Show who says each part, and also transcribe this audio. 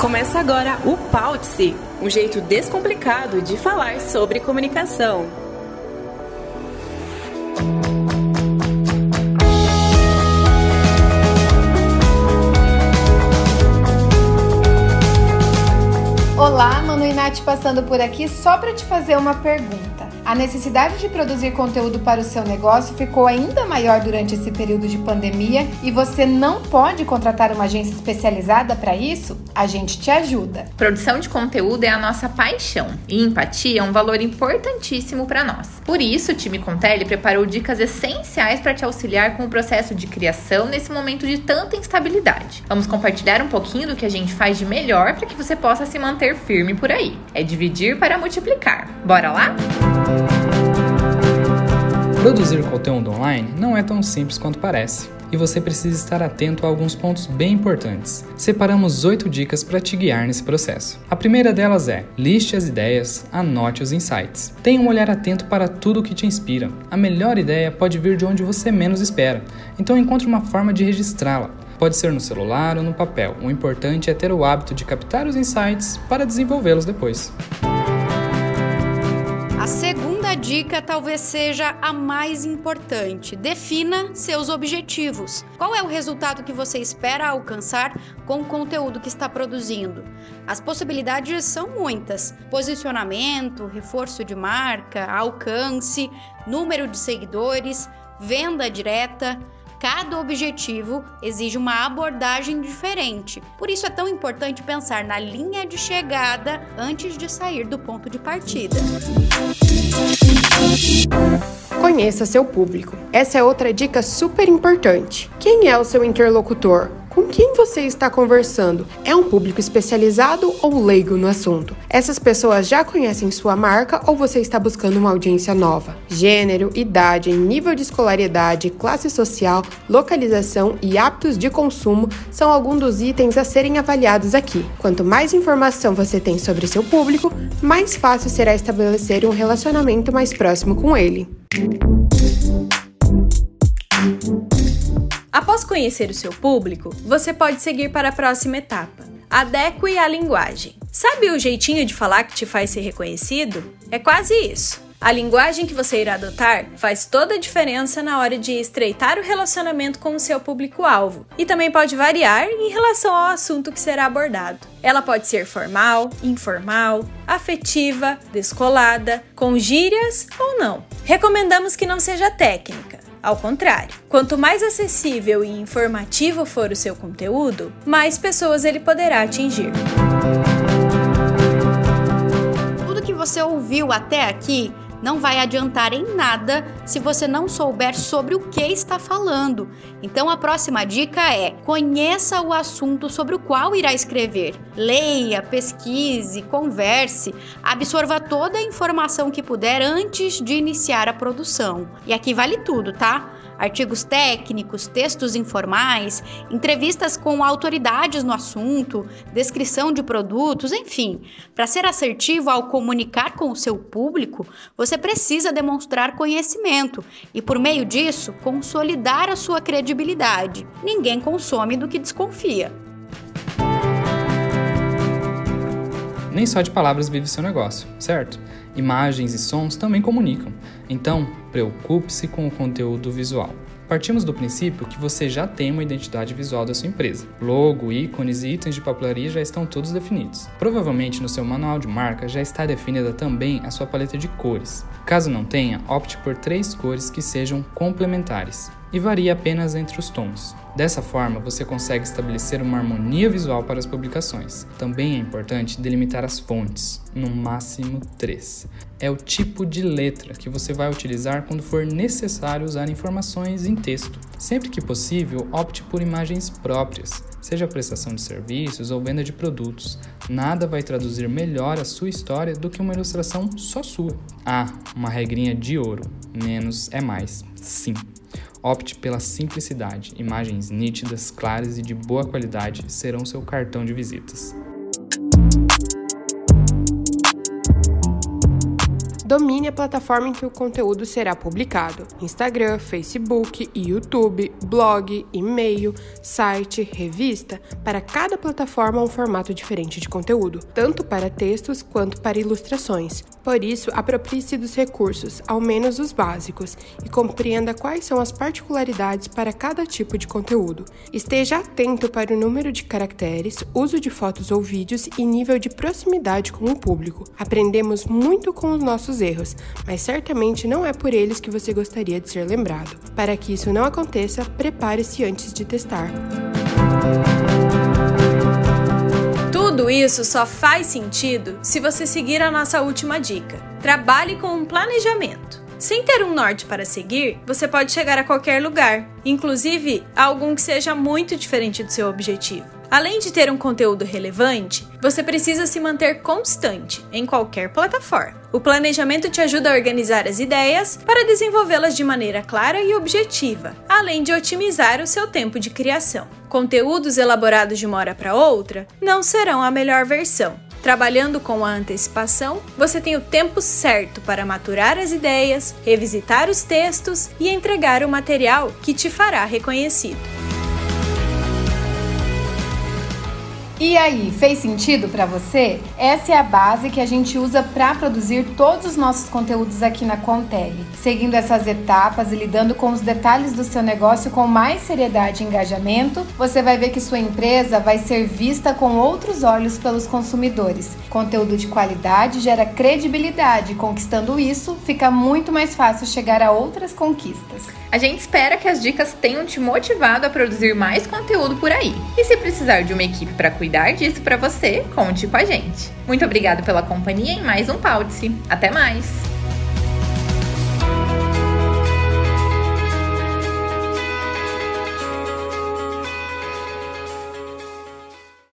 Speaker 1: Começa agora o Pautse, um jeito descomplicado de falar sobre comunicação.
Speaker 2: Olá, Manu e Nath passando por aqui só para te fazer uma pergunta. A necessidade de produzir conteúdo para o seu negócio ficou ainda maior durante esse período de pandemia e você não pode contratar uma agência especializada para isso? A gente te ajuda.
Speaker 3: Produção de conteúdo é a nossa paixão e empatia é um valor importantíssimo para nós. Por isso, o time Contele preparou dicas essenciais para te auxiliar com o processo de criação nesse momento de tanta instabilidade. Vamos compartilhar um pouquinho do que a gente faz de melhor para que você possa se manter firme por aí. É dividir para multiplicar. Bora lá?
Speaker 4: Produzir conteúdo online não é tão simples quanto parece, e você precisa estar atento a alguns pontos bem importantes. Separamos oito dicas para te guiar nesse processo. A primeira delas é: liste as ideias, anote os insights. Tenha um olhar atento para tudo o que te inspira. A melhor ideia pode vir de onde você menos espera, então encontre uma forma de registrá-la. Pode ser no celular ou no papel. O importante é ter o hábito de captar os insights para desenvolvê-los depois.
Speaker 5: A segunda dica talvez seja a mais importante. Defina seus objetivos. Qual é o resultado que você espera alcançar com o conteúdo que está produzindo? As possibilidades são muitas: posicionamento, reforço de marca, alcance, número de seguidores, venda direta. Cada objetivo exige uma abordagem diferente. Por isso é tão importante pensar na linha de chegada antes de sair do ponto de partida.
Speaker 2: Conheça seu público. Essa é outra dica super importante. Quem é o seu interlocutor? Com quem você está conversando? É um público especializado ou leigo no assunto? Essas pessoas já conhecem sua marca ou você está buscando uma audiência nova? Gênero, idade, nível de escolaridade, classe social, localização e hábitos de consumo são alguns dos itens a serem avaliados aqui. Quanto mais informação você tem sobre seu público, mais fácil será estabelecer um relacionamento mais próximo com ele.
Speaker 1: Após conhecer o seu público, você pode seguir para a próxima etapa. Adeque a linguagem. Sabe o jeitinho de falar que te faz ser reconhecido? É quase isso. A linguagem que você irá adotar faz toda a diferença na hora de estreitar o relacionamento com o seu público-alvo e também pode variar em relação ao assunto que será abordado. Ela pode ser formal, informal, afetiva, descolada, com gírias ou não. Recomendamos que não seja técnica ao contrário, quanto mais acessível e informativo for o seu conteúdo, mais pessoas ele poderá atingir.
Speaker 5: Tudo que você ouviu até aqui não vai adiantar em nada se você não souber sobre o que está falando. Então a próxima dica é: conheça o assunto sobre o qual irá escrever. Leia, pesquise, converse, absorva toda a informação que puder antes de iniciar a produção. E aqui vale tudo, tá? Artigos técnicos, textos informais, entrevistas com autoridades no assunto, descrição de produtos, enfim. Para ser assertivo ao comunicar com o seu público, você precisa demonstrar conhecimento e, por meio disso, consolidar a sua credibilidade. Ninguém consome do que desconfia.
Speaker 4: Nem só de palavras vive seu negócio, certo? Imagens e sons também comunicam. Então, preocupe-se com o conteúdo visual. Partimos do princípio que você já tem uma identidade visual da sua empresa. Logo, ícones e itens de papelaria já estão todos definidos. Provavelmente no seu manual de marca já está definida também a sua paleta de cores. Caso não tenha, opte por três cores que sejam complementares e varia apenas entre os tons. Dessa forma, você consegue estabelecer uma harmonia visual para as publicações. Também é importante delimitar as fontes, no máximo três. É o tipo de letra que você vai utilizar quando for necessário usar informações em texto. Sempre que possível, opte por imagens próprias, seja prestação de serviços ou venda de produtos. Nada vai traduzir melhor a sua história do que uma ilustração só sua. Ah, uma regrinha de ouro: menos é mais. Sim. Opte pela simplicidade. Imagens nítidas, claras e de boa qualidade serão seu cartão de visitas.
Speaker 2: Domine a plataforma em que o conteúdo será publicado: Instagram, Facebook, YouTube, blog, e-mail, site, revista. Para cada plataforma, um formato diferente de conteúdo, tanto para textos quanto para ilustrações. Por isso, aproprie-se dos recursos, ao menos os básicos, e compreenda quais são as particularidades para cada tipo de conteúdo. Esteja atento para o número de caracteres, uso de fotos ou vídeos e nível de proximidade com o público. Aprendemos muito com os nossos erros, mas certamente não é por eles que você gostaria de ser lembrado. Para que isso não aconteça, prepare-se antes de testar.
Speaker 1: Tudo isso só faz sentido se você seguir a nossa última dica. Trabalhe com um planejamento. Sem ter um norte para seguir, você pode chegar a qualquer lugar, inclusive algum que seja muito diferente do seu objetivo. Além de ter um conteúdo relevante, você precisa se manter constante em qualquer plataforma. O planejamento te ajuda a organizar as ideias para desenvolvê-las de maneira clara e objetiva, além de otimizar o seu tempo de criação. Conteúdos elaborados de uma hora para outra não serão a melhor versão. Trabalhando com a antecipação, você tem o tempo certo para maturar as ideias, revisitar os textos e entregar o material que te fará reconhecido.
Speaker 6: E aí, fez sentido para você? Essa é a base que a gente usa para produzir todos os nossos conteúdos aqui na Contele. Seguindo essas etapas e lidando com os detalhes do seu negócio com mais seriedade e engajamento, você vai ver que sua empresa vai ser vista com outros olhos pelos consumidores. Conteúdo de qualidade gera credibilidade, conquistando isso, fica muito mais fácil chegar a outras conquistas.
Speaker 3: A gente espera que as dicas tenham te motivado a produzir mais conteúdo por aí. E se precisar de uma equipe para cuidar disso para você, conte com a gente. Muito obrigada pela companhia em mais um Pautice. Até mais!